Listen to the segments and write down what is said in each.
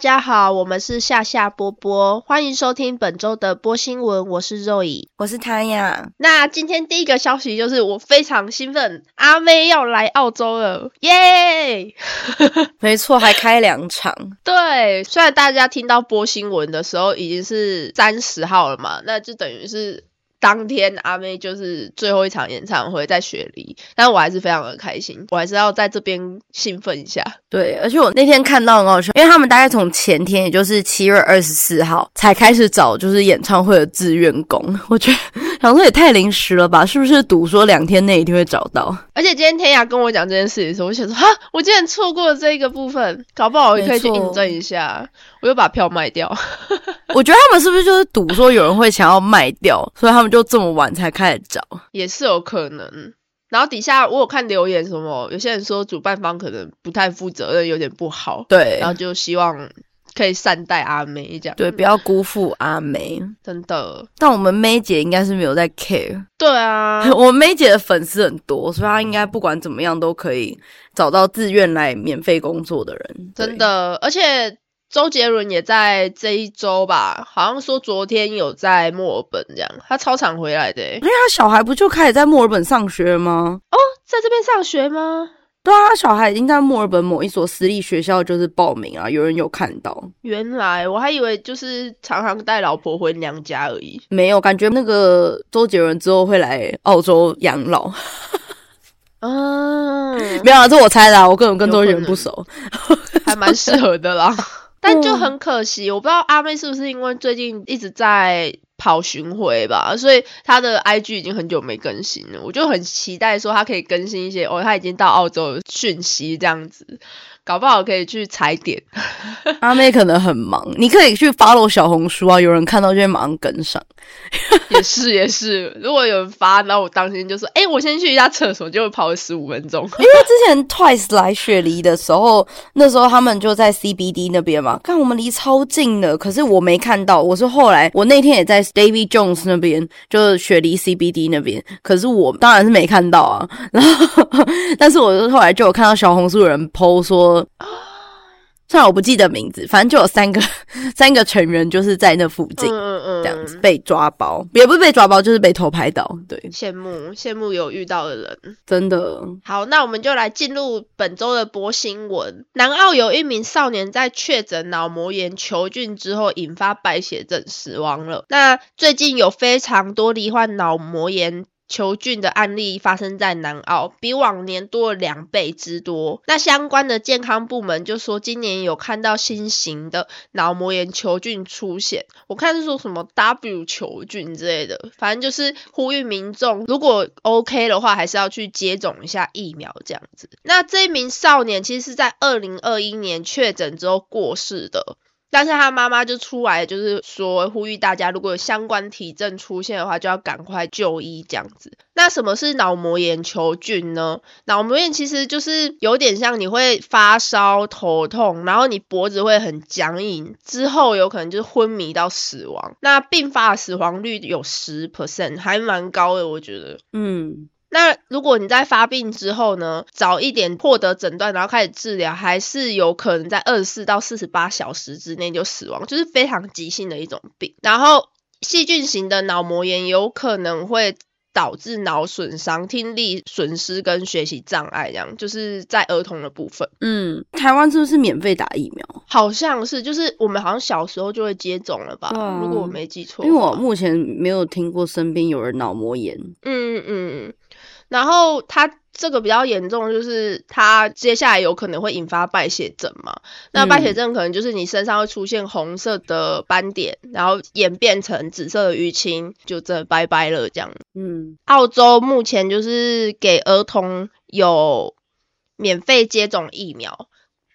大家好，我们是夏夏波波，欢迎收听本周的波新闻。我是肉乙，我是谭雅。那今天第一个消息就是我非常兴奋，阿妹要来澳洲了，耶！没错，还开两场。对，虽然大家听到波新闻的时候已经是三十号了嘛，那就等于是。当天阿妹就是最后一场演唱会在雪梨，但我还是非常的开心，我还是要在这边兴奋一下。对，而且我那天看到很好笑，因为他们大概从前天，也就是七月二十四号才开始找就是演唱会的志愿工，我觉得想说也太临时了吧？是不是赌说两天内一定会找到？而且今天天涯跟我讲这件事的时候，我想说哈，我竟然错过了这个部分，搞不好我也可以去印证一下，我又把票卖掉。我觉得他们是不是就是赌说有人会想要卖掉，所以他们就这么晚才开始找，也是有可能。然后底下我有看留言，什么有些人说主办方可能不太负责任，有点不好。对，然后就希望可以善待阿梅这样。对，不要辜负阿梅，真的。但我们梅姐应该是没有在 care。对啊，我们梅姐的粉丝很多，所以她应该不管怎么样都可以找到自愿来免费工作的人。真的，而且。周杰伦也在这一周吧，好像说昨天有在墨尔本这样，他超常回来的。因为他小孩不就开始在墨尔本上学吗？哦，在这边上学吗？对啊，小孩已经在墨尔本某一所私立学校就是报名啊，有人有看到。原来我还以为就是常常带老婆回娘家而已。没有，感觉那个周杰伦之后会来澳洲养老。嗯，没有啊，这我猜的，我根本跟周杰伦不熟，还蛮适合的啦。但就很可惜，我不知道阿妹是不是因为最近一直在跑巡回吧，所以他的 IG 已经很久没更新了。我就很期待说他可以更新一些哦，他已经到澳洲讯息这样子。搞不好可以去踩点，阿妹可能很忙，你可以去 follow 小红书啊，有人看到就会马上跟上。也是也是，如果有人发，然后我当心就说，哎，我先去一下厕所，就会跑十五分钟。因为之前 Twice 来雪梨的时候，那时候他们就在 CBD 那边嘛，看我们离超近的，可是我没看到，我是后来我那天也在 David Jones 那边，就是雪梨 CBD 那边，可是我当然是没看到啊。然后，但是我是后来就有看到小红书有人 PO 说。啊。虽然我不记得名字，反正就有三个三个成员就是在那附近，嗯嗯这样子被抓包，也不是被抓包，就是被偷拍到。对，羡慕羡慕有遇到的人，真的。好，那我们就来进入本周的播新闻。南澳有一名少年在确诊脑膜炎球菌之后，引发败血症死亡了。那最近有非常多罹患脑膜炎。球菌的案例发生在南澳，比往年多了两倍之多。那相关的健康部门就说，今年有看到新型的脑膜炎球菌出现。我看是说什么 W 球菌之类的，反正就是呼吁民众，如果 OK 的话，还是要去接种一下疫苗这样子。那这一名少年其实是在二零二一年确诊之后过世的。但是他妈妈就出来，就是说呼吁大家，如果有相关体征出现的话，就要赶快就医这样子。那什么是脑膜炎球菌呢？脑膜炎其实就是有点像你会发烧、头痛，然后你脖子会很僵硬，之后有可能就是昏迷到死亡。那并发死亡率有十 percent，还蛮高的，我觉得。嗯。那如果你在发病之后呢，早一点获得诊断，然后开始治疗，还是有可能在二十四到四十八小时之内就死亡，就是非常急性的一种病。然后细菌型的脑膜炎有可能会导致脑损伤、听力损失跟学习障碍，这样就是在儿童的部分。嗯，台湾是不是免费打疫苗？好像是，就是我们好像小时候就会接种了吧？如果我没记错，因为我目前没有听过身边有人脑膜炎。嗯嗯。然后它这个比较严重，就是它接下来有可能会引发败血症嘛？那败血症可能就是你身上会出现红色的斑点，然后演变成紫色的淤青，就这拜拜了这样。嗯，澳洲目前就是给儿童有免费接种疫苗，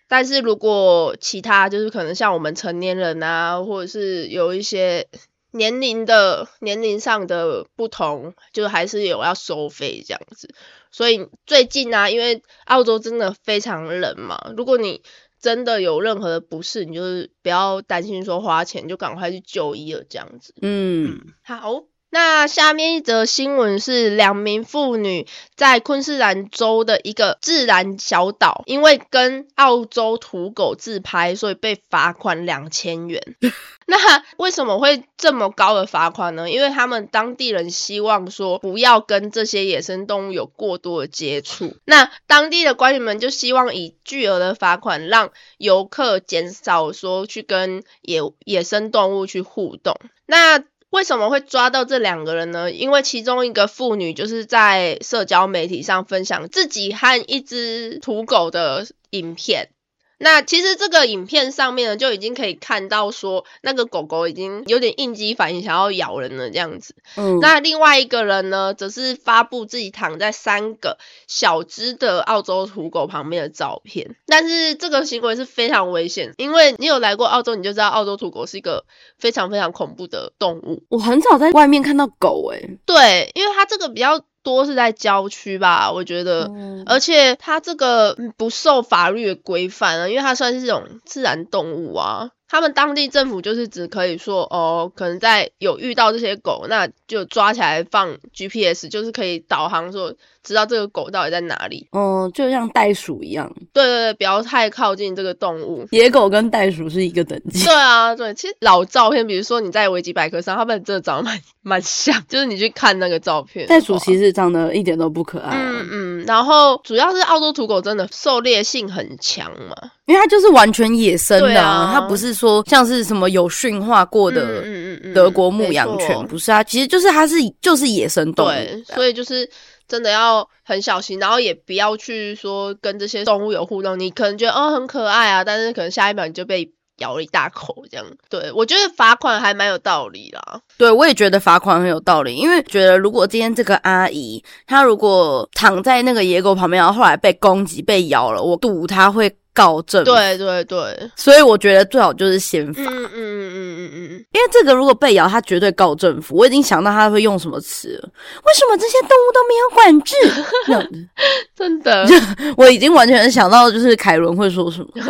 但是如果其他就是可能像我们成年人啊，或者是有一些。年龄的年龄上的不同，就还是有要收费这样子。所以最近呢，因为澳洲真的非常冷嘛，如果你真的有任何的不适，你就是不要担心说花钱，就赶快去就医了这样子。嗯，好。那下面一则新闻是两名妇女在昆士兰州的一个自然小岛，因为跟澳洲土狗自拍，所以被罚款两千元。那为什么会这么高的罚款呢？因为他们当地人希望说不要跟这些野生动物有过多的接触。那当地的官员们就希望以巨额的罚款让游客减少说去跟野野生动物去互动。那为什么会抓到这两个人呢？因为其中一个妇女就是在社交媒体上分享自己和一只土狗的影片。那其实这个影片上面呢，就已经可以看到说，那个狗狗已经有点应激反应，想要咬人了这样子。嗯，那另外一个人呢，则是发布自己躺在三个小只的澳洲土狗旁边的照片。但是这个行为是非常危险，因为你有来过澳洲，你就知道澳洲土狗是一个非常非常恐怖的动物。我很少在外面看到狗诶、对，因为它这个比较多是在郊区吧，我觉得。嗯而且它这个嗯不受法律的规范啊，因为它算是这种自然动物啊。他们当地政府就是只可以说，哦，可能在有遇到这些狗，那就抓起来放 GPS，就是可以导航说知道这个狗到底在哪里。嗯，就像袋鼠一样，对对对，不要太靠近这个动物。野狗跟袋鼠是一个等级。对啊，对，其实老照片，比如说你在维基百科上，他们真的长得蛮蛮像，就是你去看那个照片，袋鼠其实长得一点都不可爱、啊，嗯嗯，然后主要是澳洲土狗真的狩猎性很强嘛，因为它就是完全野生的、它不是说像是什么有驯化过的嗯嗯嗯德国牧羊犬，不是啊，其实就是它是就是野生动物。对，所以就是真的要很小心，然后也不要去说跟这些动物有互动，你可能觉得哦很可爱啊，但是可能下一秒你就被咬了一大口这样。对我觉得罚款还蛮有道理啦。对，我也觉得罚款很有道理，因为觉得如果今天这个阿姨她如果躺在那个野狗旁边，然后后来被攻击被咬了，我赌她会告政府。对对对，所以我觉得最好就是先罚，嗯嗯嗯嗯嗯嗯，因为这个如果被咬，他绝对告政府。我已经想到他会用什么词了，为什么这些动物都没有管制？真的，我已经完全想到就是凯伦会说什么。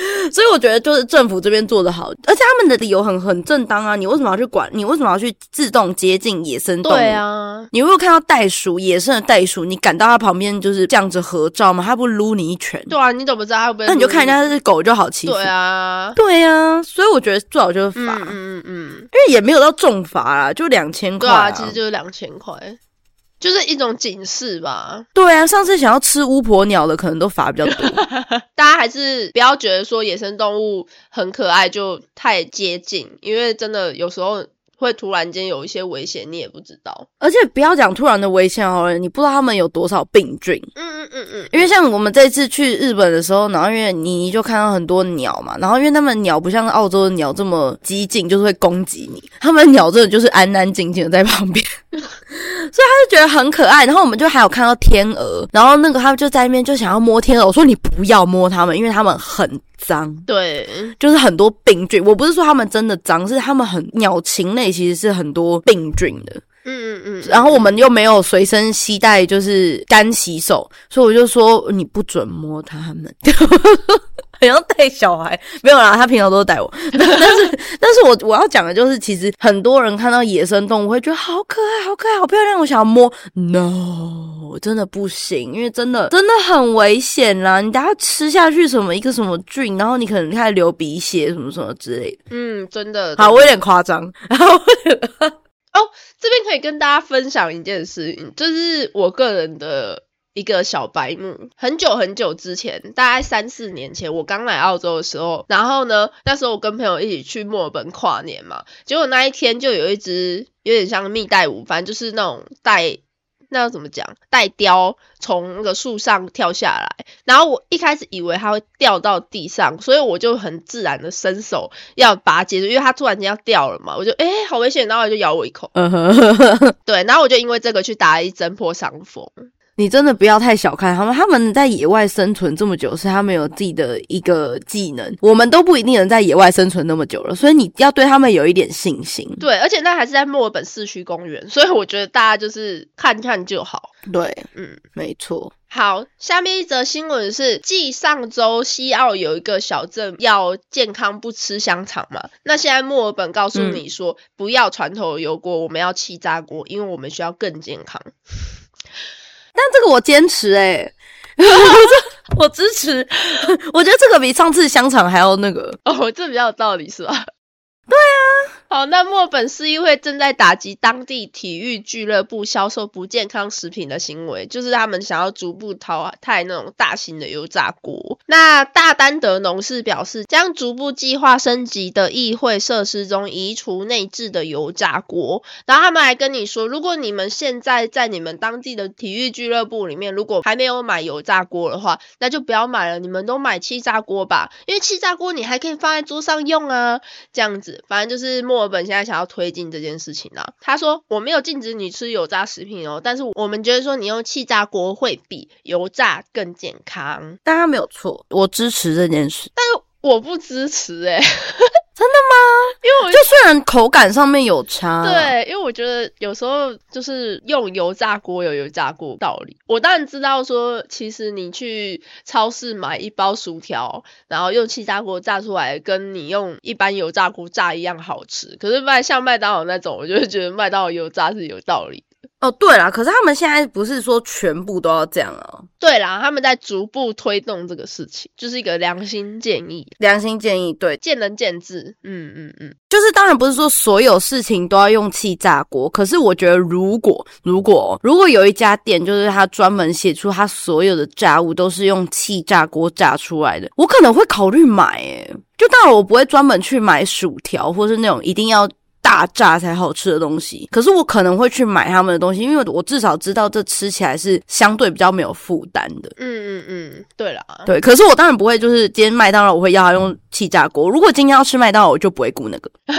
所以我觉得就是政府这边做的好，而且他们的理由很很正当啊！你为什么要去管？你为什么要去自动接近野生动物？对啊，你如果看到袋鼠，野生的袋鼠，你赶到它旁边就是这样子合照吗？它不撸你一拳？对啊，你怎么知道它会不会？那你就看人家是狗就好欺负。对啊，对啊，所以我觉得最好就是罚，嗯嗯嗯嗯，因为也没有到重罚啦，就两千块、对啊，其实就是两千块，就是一种警示吧。对啊，上次想要吃巫婆鸟的，可能都罚比较多。大家还是不要觉得说野生动物很可爱就太接近，因为真的有时候会突然间有一些危险，你也不知道。而且不要讲突然的危险好了，你不知道他们有多少病菌。嗯嗯嗯嗯，因为像我们这次去日本的时候，然后因为你就看到很多鸟嘛，然后因为他们鸟不像澳洲的鸟这么激进，就是会攻击你，他们鸟真的就是安安静静的在旁边，所以他就觉得很可爱。然后我们就还有看到天鹅，然后那个他们就在那边就想要摸天鹅，我说你不要摸它们，因为它们很脏。对，就是很多病菌，我不是说它们真的脏，是它们很鸟禽类其实是很多病菌的。嗯嗯嗯，然后我们又没有随身携带就是干洗手，所以我就说你不准摸它们，好像带小孩没有啦，他平常都带我，但是但是我我要讲的就是，其实很多人看到野生动物会觉得好可爱、好可爱、好漂亮，我想要摸，no，真的不行，因为真的真的很危险啦，你等下吃下去什么一个什么菌，然后你可能开始流鼻血什么什么之类的。嗯，真的。好，我有点夸张，然 后这边可以跟大家分享一件事情，就是我个人的一个小白目。很久很久之前，大概三四年前，我刚来澳洲的时候，然后呢，那时候我跟朋友一起去墨尔本跨年嘛，结果那一天就有一只有点像蜜袋鼯，反正就是那种带。那要怎么讲？带雕从那个树上跳下来，然后我一开始以为它会掉到地上，所以我就很自然的伸手要把它接住，因为它突然间要掉了嘛，我就诶、好危险，然后它就咬我一口。嗯哼，对，然后我就因为这个去打了一针破伤风。你真的不要太小看他们，他们在野外生存这么久，是他们有自己的一个技能，我们都不一定能在野外生存那么久了，所以你要对他们有一点信心。对，而且那还是在墨尔本市区公园，所以我觉得大家就是看看就好。对，嗯，没错。好，下面一则新闻是，继上周西澳有一个小镇要健康不吃香肠嘛，那现在墨尔本告诉你说不要传统油锅，我们要气炸锅，因为我们需要更健康。但这个我坚持哎、我支持，我觉得这个比上次香肠还要那个。哦，这比较有道理是吧？对啊。好，那墨本市议会正在打击当地体育俱乐部销售不健康食品的行为，就是他们想要逐步淘汰那种大型的油炸锅。那大丹德农事表示，将逐步计划升级的议会设施中移除内置的油炸锅。然后他们还跟你说，如果你们现在在你们当地的体育俱乐部里面，如果还没有买油炸锅的话，那就不要买了，你们都买气炸锅吧，因为气炸锅你还可以放在桌上用啊，这样子，反正就是墨尔本现在想要推进这件事情啊。他说我没有禁止你吃油炸食品哦，但是我们觉得说你用气炸锅会比油炸更健康，但他没有错，我支持这件事。但是我不支持诶、真的吗？因为我就虽然口感上面有差，，对，因为我觉得有时候就是用油炸锅有油炸锅道理。我当然知道说，其实你去超市买一包薯条，然后用气炸锅炸出来，跟你用一般油炸锅炸一样好吃。可是麦像麦当劳那种，我就会觉得麦当劳油炸是有道理。哦，对啦，可是他们现在不是说全部都要这样啊？对啦，他们在逐步推动这个事情，就是一个良心建议，良心建议，对，见仁见智。嗯嗯嗯，就是当然不是说所有事情都要用气炸锅，可是我觉得如果如果如果有一家店，就是他专门写出他所有的炸物都是用气炸锅炸出来的，我可能会考虑买。诶，就当然我不会专门去买薯条或是那种一定要。大炸才好吃的东西，可是我可能会去买他们的东西，因为我至少知道这吃起来是相对比较没有负担的。嗯嗯嗯，对了，对，可是我当然不会，就是今天麦当劳我会要他用气炸锅。如果今天要吃麦当劳，我就不会顾那个。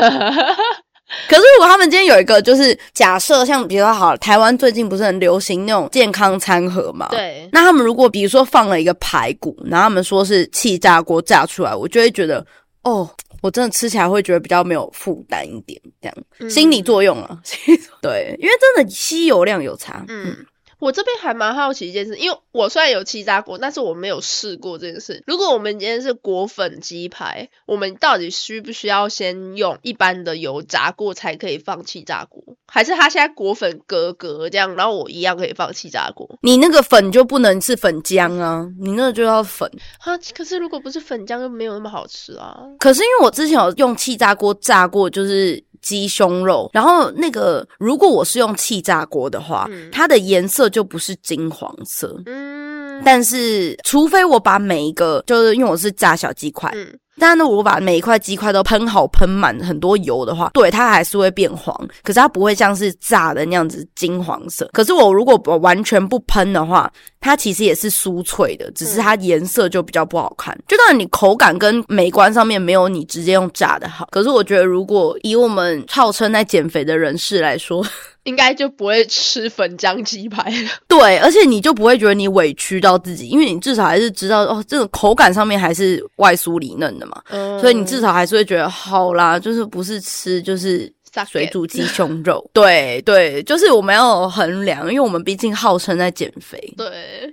可是如果他们今天有一个，就是假设像比如说好，台湾最近不是很流行那种健康餐盒嘛？。对，那他们如果比如说放了一个排骨，然后他们说是气炸锅炸出来，我就会觉得哦，我真的吃起来会觉得比较没有负担一点，这样、嗯心理作用啊。对，因为真的吸油量有差。嗯，我这边还蛮好奇一件事，因为我虽然有气炸锅，但是我没有试过这件事。如果我们今天是裹粉鸡排，我们到底需不需要先用一般的油炸过才可以放气炸锅？还是他现在裹粉格格这样，然后我一样可以放气炸锅？你那个粉就不能是粉浆啊，你那个就要粉。哈，可是如果不是粉浆，就没有那么好吃啊。可是因为我之前有用气炸锅炸过，就是鸡胸肉，然后那个如果我是用气炸锅的话，嗯它的颜色就不是金黄色。嗯，但是，除非我把每一个，就是因为我是炸小鸡块，嗯但呢，我把每一块鸡块都喷好、喷满很多油的话，对它还是会变黄，可是它不会像是炸的那样子金黄色。可是我如果完全不喷的话，它其实也是酥脆的，只是它颜色就比较不好看。就当然你口感跟美观上面没有你直接用炸的好，可是我觉得如果以我们号称在减肥的人士来说，应该就不会吃粉浆鸡排了。对，而且你就不会觉得你委屈到自己，因为你至少还是知道哦，这个口感上面还是外酥里嫩的嘛，嗯所以你至少还是会觉得好啦，就是不是吃就是水煮鸡 胸肉，对对，就是我们要衡量，因为我们毕竟号称在减肥。对，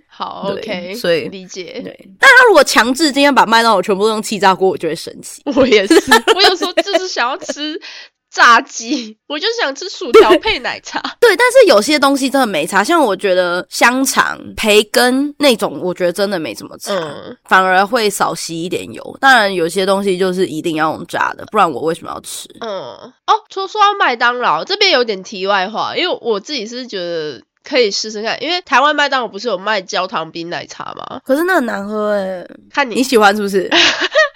好对，OK，所以理解。对，但他如果强制今天把麦当劳全部都用气炸锅，我就会生气。我也是，我有时候就是想要吃炸鸡，我就想吃薯条配奶茶。对，但是有些东西真的没差，像我觉得香肠、培根那种，我觉得真的没怎么差。嗯，反而会少吸一点油。当然，有些东西就是一定要用炸的，不然我为什么要吃？嗯，哦，说说到麦当劳这边有点题外话，因为我自己是觉得可以试试看，因为台湾麦当劳不是有卖焦糖冰奶茶吗？可是那很难喝哎，看你你喜欢是不是？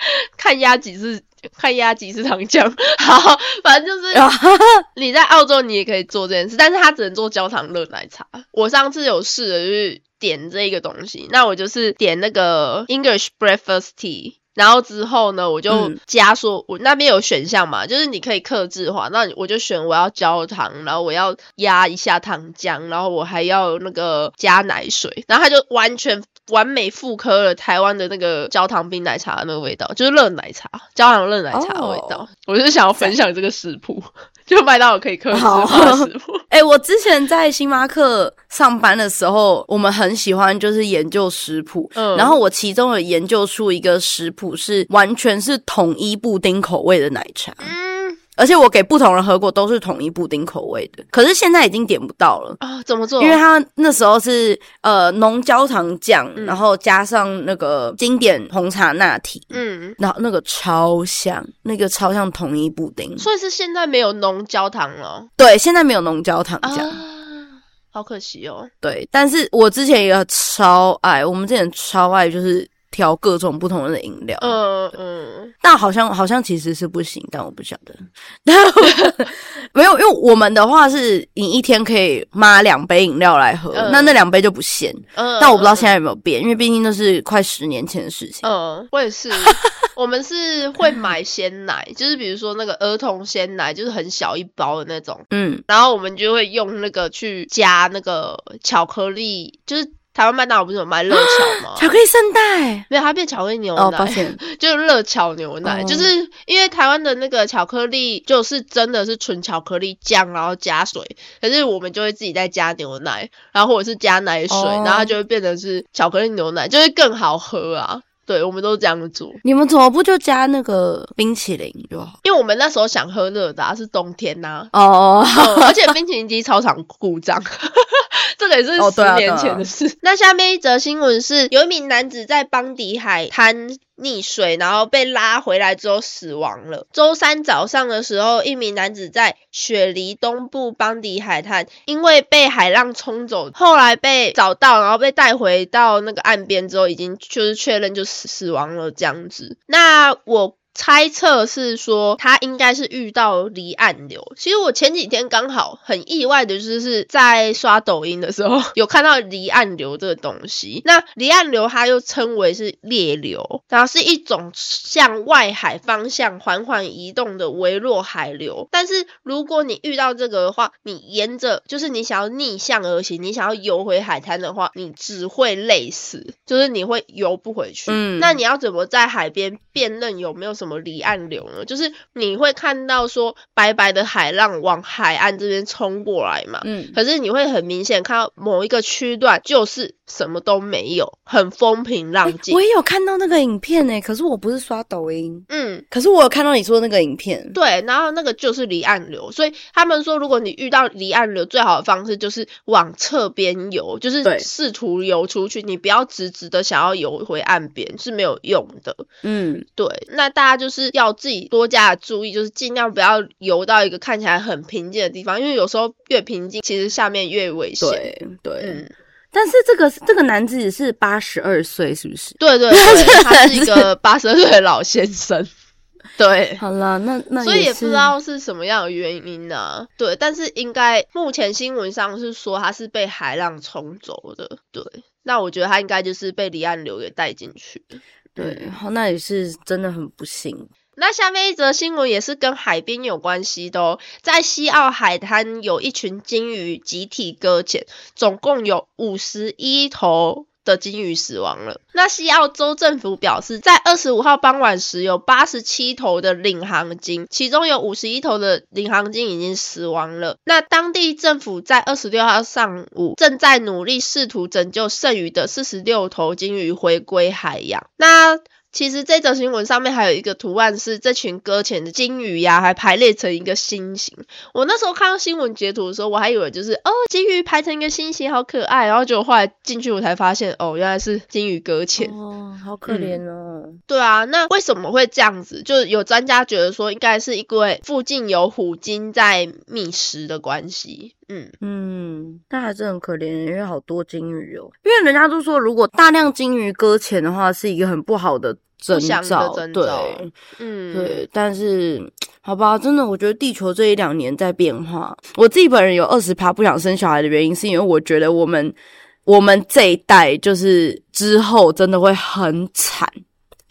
看压几次，看压几次糖浆。好，反正就是啊 你在澳洲你也可以做这件事，但是它只能做焦糖热奶茶。我上次有试了，就是点这个东西，那我就是点那个 English breakfast tea。然后之后呢，我就嗯加说，我那边有选项嘛，就是你可以克制化，那我就选我要焦糖，然后我要压一下糖浆，然后我还要那个加奶水，然后它就完全完美复刻了台湾的那个焦糖冰奶茶的那个味道，就是热奶茶，焦糖热奶茶的味道。哦我就想要分享这个食谱，就麦当劳可以克制化的食谱。哎、我之前在星巴克上班的时候，我们很喜欢就是研究食谱，嗯。然后我其中有研究出一个食谱是完全是统一布丁口味的奶茶，嗯而且我给不同人喝过都是统一布丁口味的，可是现在已经点不到了。啊，怎么做？因为它那时候是呃浓焦糖酱，嗯然后加上那个经典红茶拿铁，嗯，然后那个超像，那个超像统一布丁。所以是现在没有浓焦糖了对，现在没有浓焦糖啊酱。，好可惜哦。对，但是我之前也超爱，我们之前超爱就是调各种不同的饮料，嗯嗯，但好像好像其实是不行，但我不晓得。没有，因为我们的话是你一天可以抹两杯饮料来喝，嗯那那两杯就不限。嗯，但我不知道现在有没有变，因为毕竟那是快十年前的事情。嗯，我也是，我们是会买鲜奶，就是比如说那个儿童鲜奶，就是很小一包的那种，嗯，然后我们就会用那个去加那个巧克力，就是台湾麦当劳不是有卖热巧吗？巧克力圣代。没有，它变巧克力牛奶，哦，抱歉，就是热巧牛奶，哦就是因为台湾的那个巧克力就是真的是纯巧克力酱，然后加水，可是我们就会自己再加牛奶，然后或者是加奶水，哦然后它就会变成是巧克力牛奶，就会更好喝啊。对，我们都这样做，你们怎么不就加那个冰淇淋就好？因为我们那时候想喝热的、啊，是冬天呐、哦，嗯而且冰淇淋机超常故障，这个也是十年前的事。那下面一则新闻是，有一名男子在邦迪海滩溺水，然后被拉回来之后死亡了。周三早上的时候，一名男子在雪梨东部邦迪海滩，因为被海浪冲走，后来被找到，然后被带回到那个岸边之后，已经就是确认就死死亡了这样子。那我。猜测是说他应该是遇到离岸流。其实我前几天刚好很意外的就是在刷抖音的时候 有看到离岸流这个东西。那离岸流它又称为是裂流，然后是一种向外海方向缓缓移动的微弱海流。但是如果你遇到这个的话，你沿着就是你想要逆向而行，你想要游回海滩的话，你只会累死，就是你会游不回去。嗯那你要怎么在海边辨认有没有什么离岸流呢？就是你会看到说白白的海浪往海岸这边冲过来嘛，嗯，可是你会很明显看到某一个区段就是什么都没有，很风平浪静。我也有看到那个影片呢，可是我不是刷抖音，嗯，可是我有看到你说的那个影片。对，然后那个就是离岸流，所以他们说，如果你遇到离岸流，最好的方式就是往侧边游，就是试图游出去，你不要直直的想要游回岸边是没有用的。嗯，对，那大家就是要自己多加注意，就是尽量不要游到一个看起来很平静的地方，因为有时候越平静，其实下面越危险。对对。嗯，但是这个这个男子是八十二岁，是不是？对对对，他是一个八十二岁的老先生。对，好了，那那所以也也不知道是什么样的原因呢、对，但是应该目前新闻上是说他是被海浪冲走的。对，那我觉得他应该就是被离岸流给带进去的。对，好，那也是真的很不幸。那下面一则新闻也是跟海边有关系的哦，在西澳海滩有一群鲸鱼集体搁浅，总共有五十一头。的鲸鱼死亡了。那西澳州政府表示，在二十五号傍晚时，有八十七头的领航鲸，其中有五十一头的领航鲸已经死亡了。那当地政府在二十六号上午正在努力试图拯救剩余的四十六头鲸鱼回归海洋。那其实这则新闻上面还有一个图案，是这群搁浅的鲸鱼呀、还排列成一个心形。我那时候看到新闻截图的时候，我还以为就是哦，鲸鱼排成一个心形，好可爱。然后结果后来进去，我才发现哦，原来是鲸鱼搁浅。哦，好可怜哦。对啊，那为什么会这样子？就有专家觉得说，应该是因为附近有虎鲸在觅食的关系。嗯，嗯，那还是很可怜，因为好多鲸鱼哦。因为人家都说，如果大量鲸鱼搁浅的话，是一个很不好的征兆对嗯，对，但是好吧，真的，我觉得地球这一两年在变化。我自己本人有二十趴不想生小孩的原因，是因为我觉得我们我们这一代就是之后真的会很惨。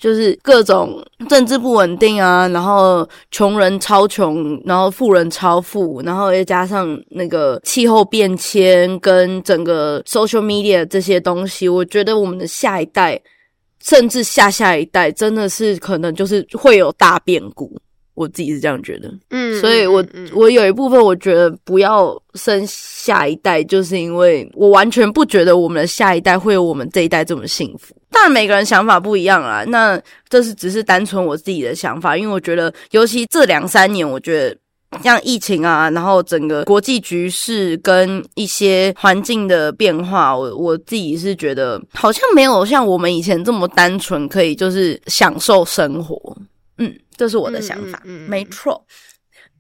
就是各种政治不稳定啊，然后穷人超穷，然后富人超富，然后又加上那个气候变迁跟整个 social media 这些东西，我觉得我们的下一代，甚至下下一代，真的是可能就是会有大变故。我自己是这样觉得，嗯，所以我我有一部分我觉得不要生下一代，就是因为我完全不觉得我们的下一代会有我们这一代这么幸福。当然每个人想法不一样啊，那这是只是单纯我自己的想法，因为我觉得，尤其这两三年，我觉得像疫情啊，然后整个国际局势跟一些环境的变化，我我自己是觉得好像没有像我们以前这么单纯，可以就是享受生活。嗯，这是我的想法，没错。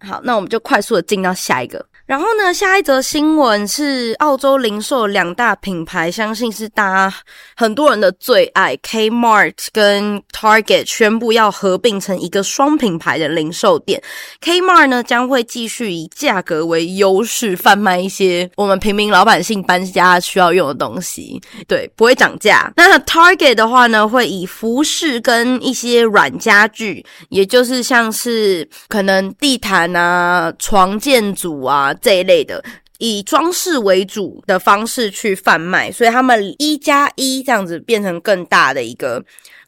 好，那我们就快速的进到下一个。然后呢，下一则新闻是澳洲零售两大品牌，相信是大家很多人的最爱，Kmart 跟 Target 宣布要合并成一个双品牌的零售店。Kmart 呢将会继续以价格为优势贩卖一些我们平民老百姓搬家需要用的东西，对，不会涨价。那 Target 的话呢，会以服饰跟一些软家具，也就是像是可能地毯啊、床垫组啊。这一类的以装饰为主的方式去贩卖，所以他们一加一这样子变成更大的一个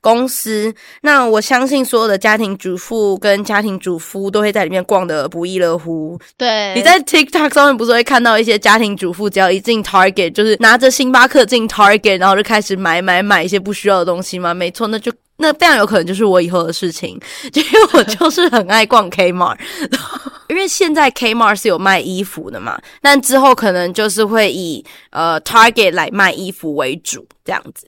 公司。那我相信所有的家庭主妇跟家庭主夫都会在里面逛的不亦乐乎。对，你在 TikTok 上面不是会看到一些家庭主妇，只要一进 Target，就是拿着星巴克进 Target，然后就开始买买买一些不需要的东西吗？没错，那就。那非常有可能就是我以后的事情，因为我就是很爱逛 Kmart，因为现在 Kmart 是有卖衣服的嘛，但之后可能就是会以呃 Target 来卖衣服为主这样子。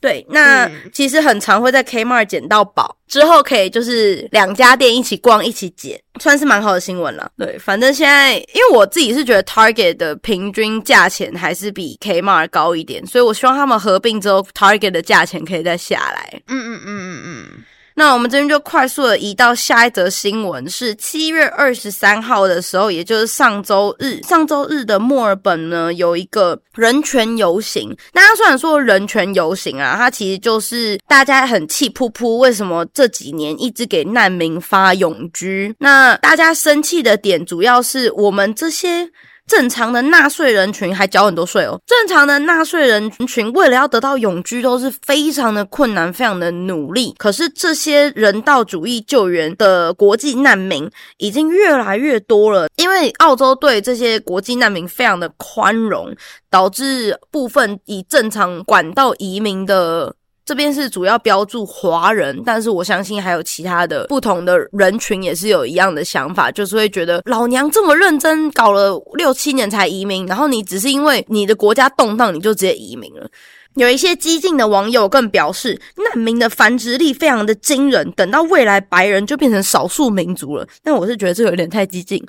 对，那其实很常会在 Kmart 捡到宝，之后可以就是两家店一起逛一起捡，算是蛮好的新闻了。对，反正现在因为我自己是觉得 Target 的平均价钱还是比 Kmart 高一点，所以我希望他们合并之后，Target 的价钱可以再下来。嗯嗯嗯嗯嗯。那我们这边就快速的移到下一则新闻，是七月二十三号的时候，也就是上周日，上周日的墨尔本呢有一个人权游行。大家虽然说人权游行啊，它其实就是大家很气噗噗，为什么这几年一直给难民发永居？那大家生气的点主要是我们这些。正常的纳税人群还缴很多税哦。正常的纳税人群为了要得到永居都是非常的困难，非常的努力。可是这些人道主义救援的国际难民已经越来越多了，因为澳洲对这些国际难民非常的宽容，导致部分以正常管道移民的。这边是主要标注华人，但是我相信还有其他的不同的人群也是有一样的想法，就是会觉得老娘这么认真搞了六七年才移民，然后你只是因为你的国家动荡你就直接移民了。有一些激进的网友更表示，难民的繁殖力非常的惊人，等到未来白人就变成少数民族了。但我是觉得这有点太激进，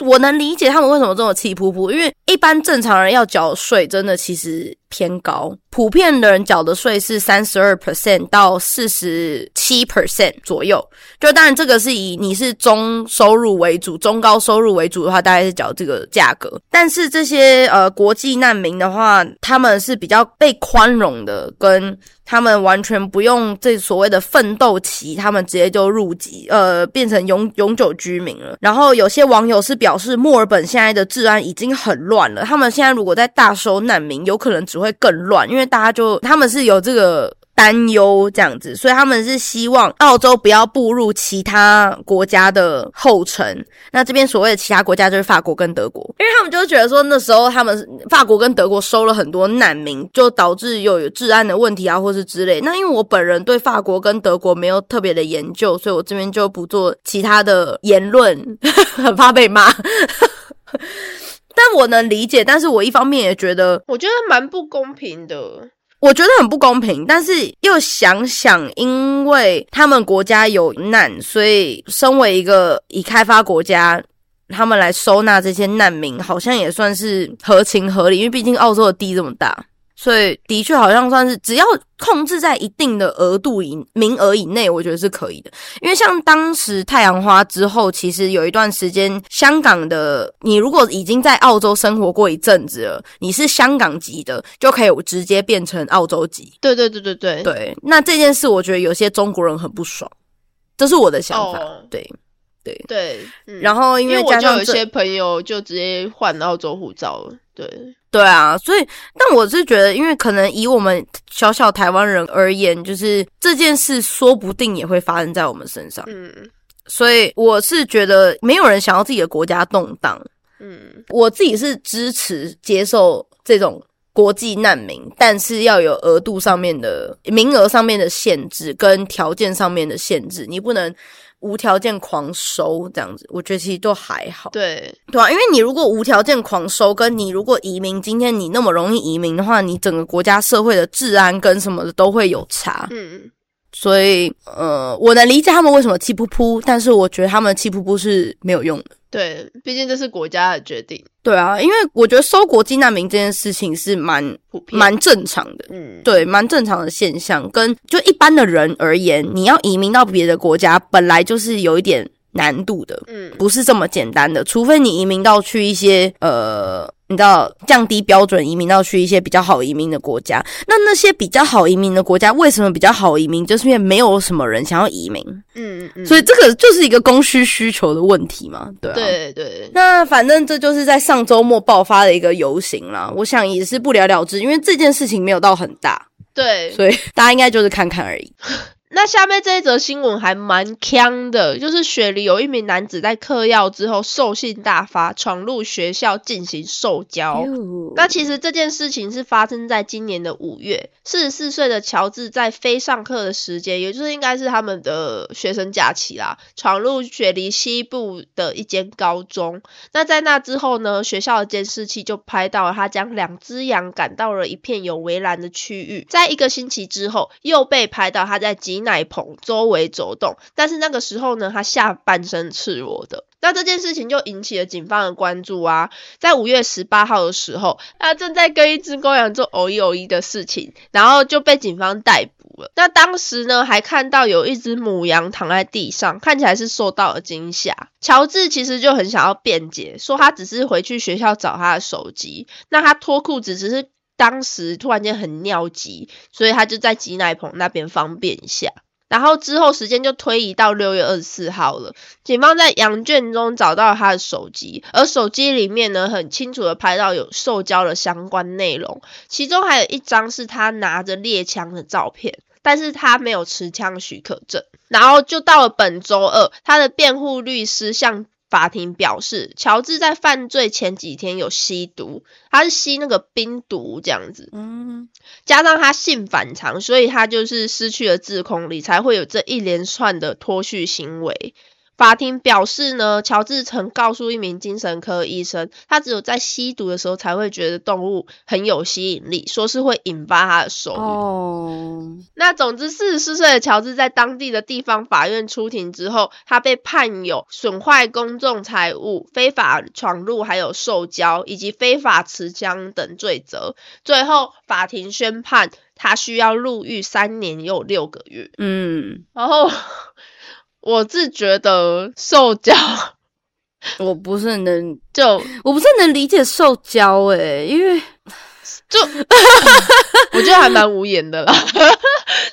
我能理解他们为什么这么气噗噗，因为一般正常人要缴税，真的其实。偏高，普遍的人缴的税是三十二 percent 到四十七 percent 左右。就当然这个是以你是中收入为主，中高收入为主的话，大概是缴这个价格。但是这些呃国际难民的话，他们是比较被宽容的，跟他们完全不用这所谓的奋斗期，他们直接就入籍，呃，变成永永久居民了。然后有些网友是表示，墨尔本现在的治安已经很乱了，他们现在如果在大收难民，有可能只会。更乱，因为大家就他们是有这个担忧这样子，所以他们是希望澳洲不要步入其他国家的后尘。那这边所谓的其他国家就是法国跟德国，因为他们就觉得说那时候他们法国跟德国收了很多难民，就导致又有治安的问题啊，或是之类。那因为我本人对法国跟德国没有特别的研究，所以我这边就不做其他的言论，很怕被骂。但我能理解，但是我一方面也觉得，我觉得蛮不公平的。我觉得很不公平，但是又想想，因为他们国家有难，所以身为一个已开发国家，他们来收纳这些难民，好像也算是合情合理。因为毕竟澳洲的地这么大。所以的确好像算是只要控制在一定的额度以名额以内，我觉得是可以的。因为像当时太阳花之后，其实有一段时间，香港的你如果已经在澳洲生活过一阵子了，你是香港籍的，就可以直接变成澳洲籍。对对对对对对，那这件事我觉得有些中国人很不爽，这是我的想法。哦对对，对，嗯然后因因我就有一些朋友就直接换澳洲护照了，对，对啊，所以，但我是觉得，因为可能以我们小小台湾人而言，就是这件事说不定也会发生在我们身上，嗯。所以我是觉得没有人想要自己的国家动荡，嗯。我自己是支持接受这种国际难民，但是要有额度上面的名额上面的限制跟条件上面的限制，你不能无条件狂收这样子，我觉得其实都还好。对，对啊，因为你如果无条件狂收，跟你如果移民，今天你那么容易移民的话，你整个国家社会的治安跟什么的都会有差。嗯所以，呃，我能理解他们为什么气噗噗，但是我觉得他们的气噗噗是没有用的。对，毕竟这是国家的决定，对啊，因为我觉得收国际难民这件事情是蛮普遍，蛮正常的。嗯，对，蛮正常的现象。跟就一般的人而言，你要移民到别的国家，本来就是有一点难度的。嗯不是这么简单的，除非你移民到去一些呃，你知道降低标准移民到去一些比较好移民的国家。那那些比较好移民的国家，为什么比较好移民？就是因为没有什么人想要移民，嗯嗯，所以这个就是一个供需需求的问题嘛，对啊。对对，那反正这就是在上周末爆发的一个游行啦，我想也是不了了之，因为这件事情没有到很大，对，所以大家应该就是看看而已。那下面这一则新闻还蛮呛的，就是雪梨有一名男子在嗑药之后兽性大发，闯入学校进行受教。那其实这件事情是发生在今年的五月，四十四岁的乔治在非上课的时间，也就是应该是他们的学生假期啦，闯入雪梨西部的一间高中。那在那之后呢，学校的监视器就拍到了他将两只羊赶到了一片有围栏的区域。在一个星期之后，又被拍到他在挤奶棚周围走动，但是那个时候呢，他下半身赤裸的。那这件事情就引起了警方的关注啊。在五月十八号的时候，他正在跟一只公羊做偶一偶一的事情，然后就被警方逮捕了。那当时呢，还看到有一只母羊躺在地上，看起来是受到了惊吓。乔治其实就很想要辩解，说他只是回去学校找他的手机，那他脱裤子只是当时突然间很尿急，所以他就在挤奶棚那边方便一下。然后之后时间就推移到六月二十四号了，警方在羊圈中找到他的手机，而手机里面呢很清楚的拍到有受教的相关内容，其中还有一张是他拿着猎枪的照片，但是他没有持枪许可证。然后就到了本周二，他的辩护律师向法庭表示，乔治在犯罪前几天有吸毒，他是吸那个冰毒这样子，嗯，加上他性反常，所以他就是失去了自控力，才会有这一连串的脱序行为。法庭表示呢，乔治曾告诉一名精神科医生，他只有在吸毒的时候才会觉得动物很有吸引力，说是会引发他的手欲。哦，那总之，四十四岁的乔治在当地的地方法院出庭之后，他被判有损坏公众财物、非法闯入、还有受教以及非法持枪等罪责。最后，法庭宣判他需要入狱三年又六个月。嗯，然后，我是觉得受教 我不是很能，就我不是很能理解受教诶、因为 就，我觉得还蛮无言的啦，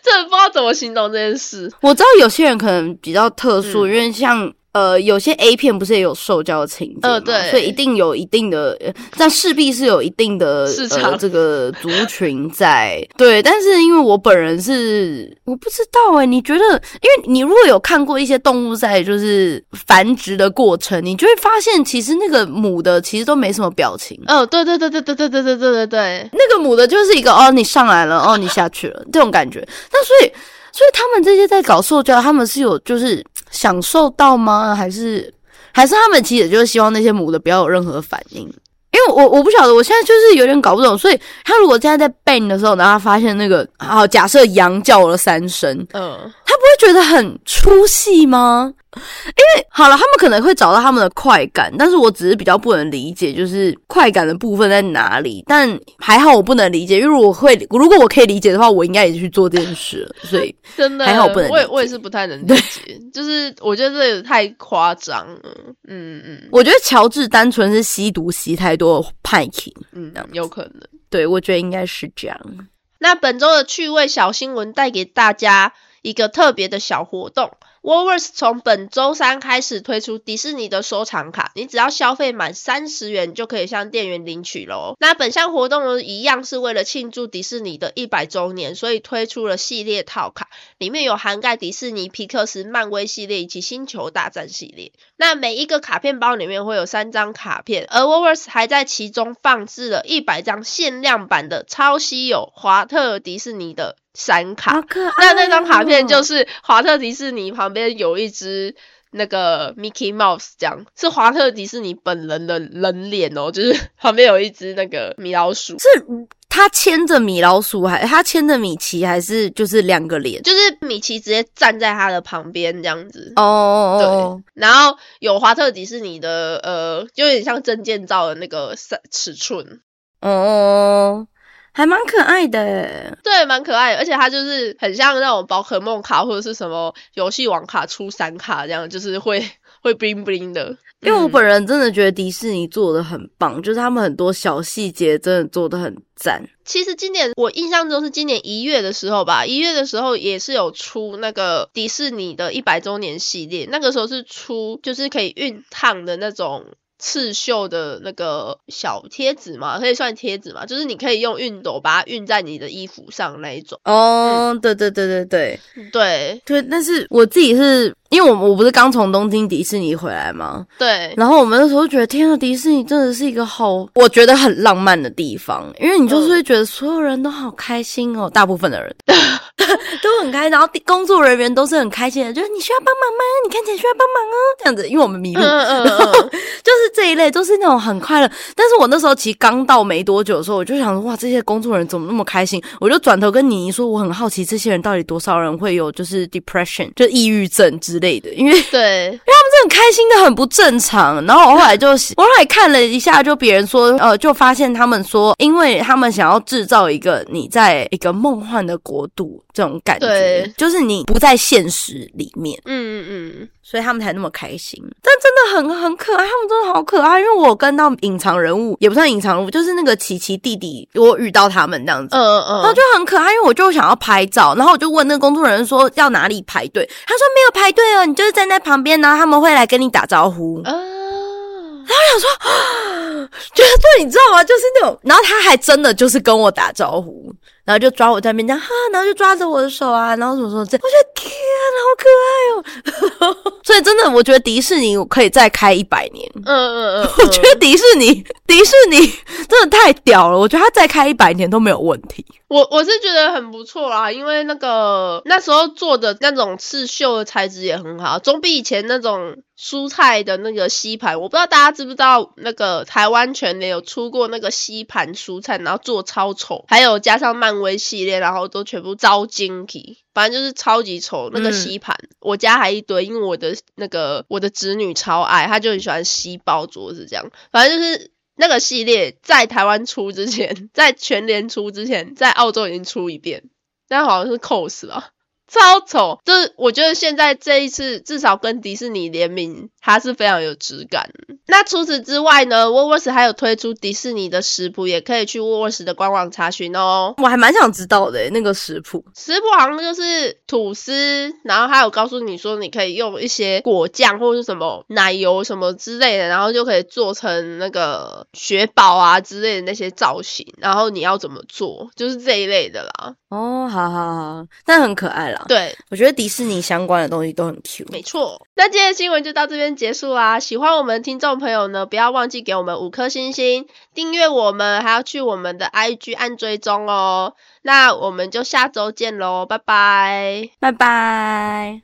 真的不知道怎么形容这件事。我知道有些人可能比较特殊，嗯因为像呃有些 A 片不是也有受教的情节对所以一定有一定的，呃但势必是有一定的市场呃、这个族群在。对，但是因为我本人是我不知道诶、你觉得？因为你如果有看过一些动物在就是繁殖的过程，你就会发现其实那个母的其实都没什么表情。哦，对对对对对对对对对对对，那个母的就是一个哦，你上来了，哦，你下去了这种感觉。那所以，所以他们这些在搞受教，他们是有就是享受到吗？还是还是他们其实就是希望那些母的不要有任何反应？因为我我不晓得，我现在就是有点搞不懂。所以他如果现在在 ban 的时候，然后他发现那个好，假设羊叫了三声，嗯，他不会觉得很出戏吗？因为好了，他们可能会找到他们的快感，但是我只是比较不能理解，就是快感的部分在哪里。但还好我不能理解，因为我会如果我可以理解的话，我应该也去做这件事了。所以真的还好不能理解我也我也是不太能理解，就是我觉得这也太夸张了。嗯嗯我觉得乔治单纯是吸毒吸太多派嗯，有可能。对我觉得应该是这样。那本周的趣味小新闻带给大家一个特别的小活动。Woolworths 从本周三开始推出迪士尼的收藏卡，你只要消费满三十元就可以向店员领取喽。那本项活动呢，一样是为了庆祝迪士尼的一百周年，所以推出了系列套卡，里面有涵盖迪士尼、皮克斯、漫威系列以及星球大战系列。那每一个卡片包里面会有三张卡片，而 Woolworths 还在其中放置了一百张限量版的超稀有华特迪士尼的闪卡。那那张卡片就是华特迪士尼旁边有一只那个 Mickey Mouse，这样是华特迪士尼本人的人脸哦，就是旁边有一只那个米老鼠，是他牵着米老鼠还他牵着米奇还是就是两个脸？就是米奇直接站在他的旁边这样子。哦哦对哦，然后有华特迪士尼的呃，就有点像证件照的那个尺尺寸，哦哦，还蛮可爱的耶。对，蛮可爱的，而且它就是很像那种宝可梦卡或者是什么游戏王卡出闪卡这样，就是会会 bling bling 的。因为我嗯本人真的觉得迪士尼做的很棒，就是他们很多小细节真的做的很赞。其实今年我印象中是今年一月的时候吧，一月的时候也是有出那个迪士尼的一百周年系列，那个时候是出就是可以熨烫的那种刺绣的那个小贴纸嘛，可以算贴纸嘛，就是你可以用熨斗把它熨在你的衣服上那一种。哦，对对对对对对对，但是我自己是因为我我不是刚从东京迪士尼回来吗？对，然后我们那时候觉得，天啊，迪士尼真的是一个好，我觉得很浪漫的地方，因为你就是会觉得所有人都好开心哦，大部分的人 都很开心，然后工作人员都是很开心的，就是你需要帮忙吗？你看起来需要帮忙哦，这样子，因为我们迷路，嗯嗯嗯嗯，就是这一类，都是那种很快乐。但是我那时候其实刚到没多久的时候，我就想说，哇，这些工作人员怎么那么开心？我就转头跟妮妮说，我很好奇，这些人到底多少人会有就是 depression，就抑郁症之类的，因为对，很开心的很不正常。然后我后来就 我后来看了一下，就别人说，呃，就发现他们说，因为他们想要制造一个你在一个梦幻的国度这种感觉对，就是你不在现实里面。嗯嗯嗯，所以他们才那么开心。但真的很很可爱，他们真的好可爱。因为我跟到隐藏人物，也不算隐藏人物，就是那个琪琪弟弟，我遇到他们这样子。嗯嗯然后就很可爱，因为我就想要拍照，然后我就问那个工作人员说要哪里排队，他说没有排队哦，你就是站在旁边，然后他们会来跟你打招呼。啊，就是对，你知道吗？就是那种，然后他还真的就是跟我打招呼，然后就抓我在那边这样哈，然后就抓着我的手啊，然后什么什么这，我觉得天啊，好可爱哦。所以真的，我觉得迪士尼我可以再开一百年。嗯嗯嗯，我觉得迪士尼，迪士尼真的太屌了，我觉得它再开一百年都没有问题。我我是觉得很不错啦，因为那个那时候做的那种刺绣的材质也很好，总比以前那种蔬菜的那个吸盘，我不知道大家知不知道，那个台湾全联有出过那个吸盘蔬菜，然后做超丑，还有加上漫威系列，然后都全部招精体，反正就是超级丑那个嗯。吸盘，我家还一堆，因为我的那个我的侄女超爱，她就很喜欢吸包桌子这样，反正就是。那个系列在台湾出之前，在全联出之前，在澳洲已经出一遍，但好像是 cos 吧，超丑。就是我觉得现在这一次至少跟迪士尼联名，它是非常有质感。那除此之外呢，Woolworths 还有推出迪士尼的食谱，也可以去 Woolworths 的官网查询哦。我还蛮想知道的欸那个食谱。食谱好像就是吐司，然后还有告诉你说你可以用一些果酱或者是什么奶油什么之类的，然后就可以做成那个雪宝啊之类的那些造型，然后你要怎么做，就是这一类的啦。哦，好好好，但很可爱啦。对，我觉得迪士尼相关的东西都很 Q。没错。那今天的新闻就到这边结束啦。喜欢我们听众朋友呢，不要忘记给我们五颗星星，订阅我们，还要去我们的 IG 按追踪哦。那我们就下周见喽，拜拜。拜拜。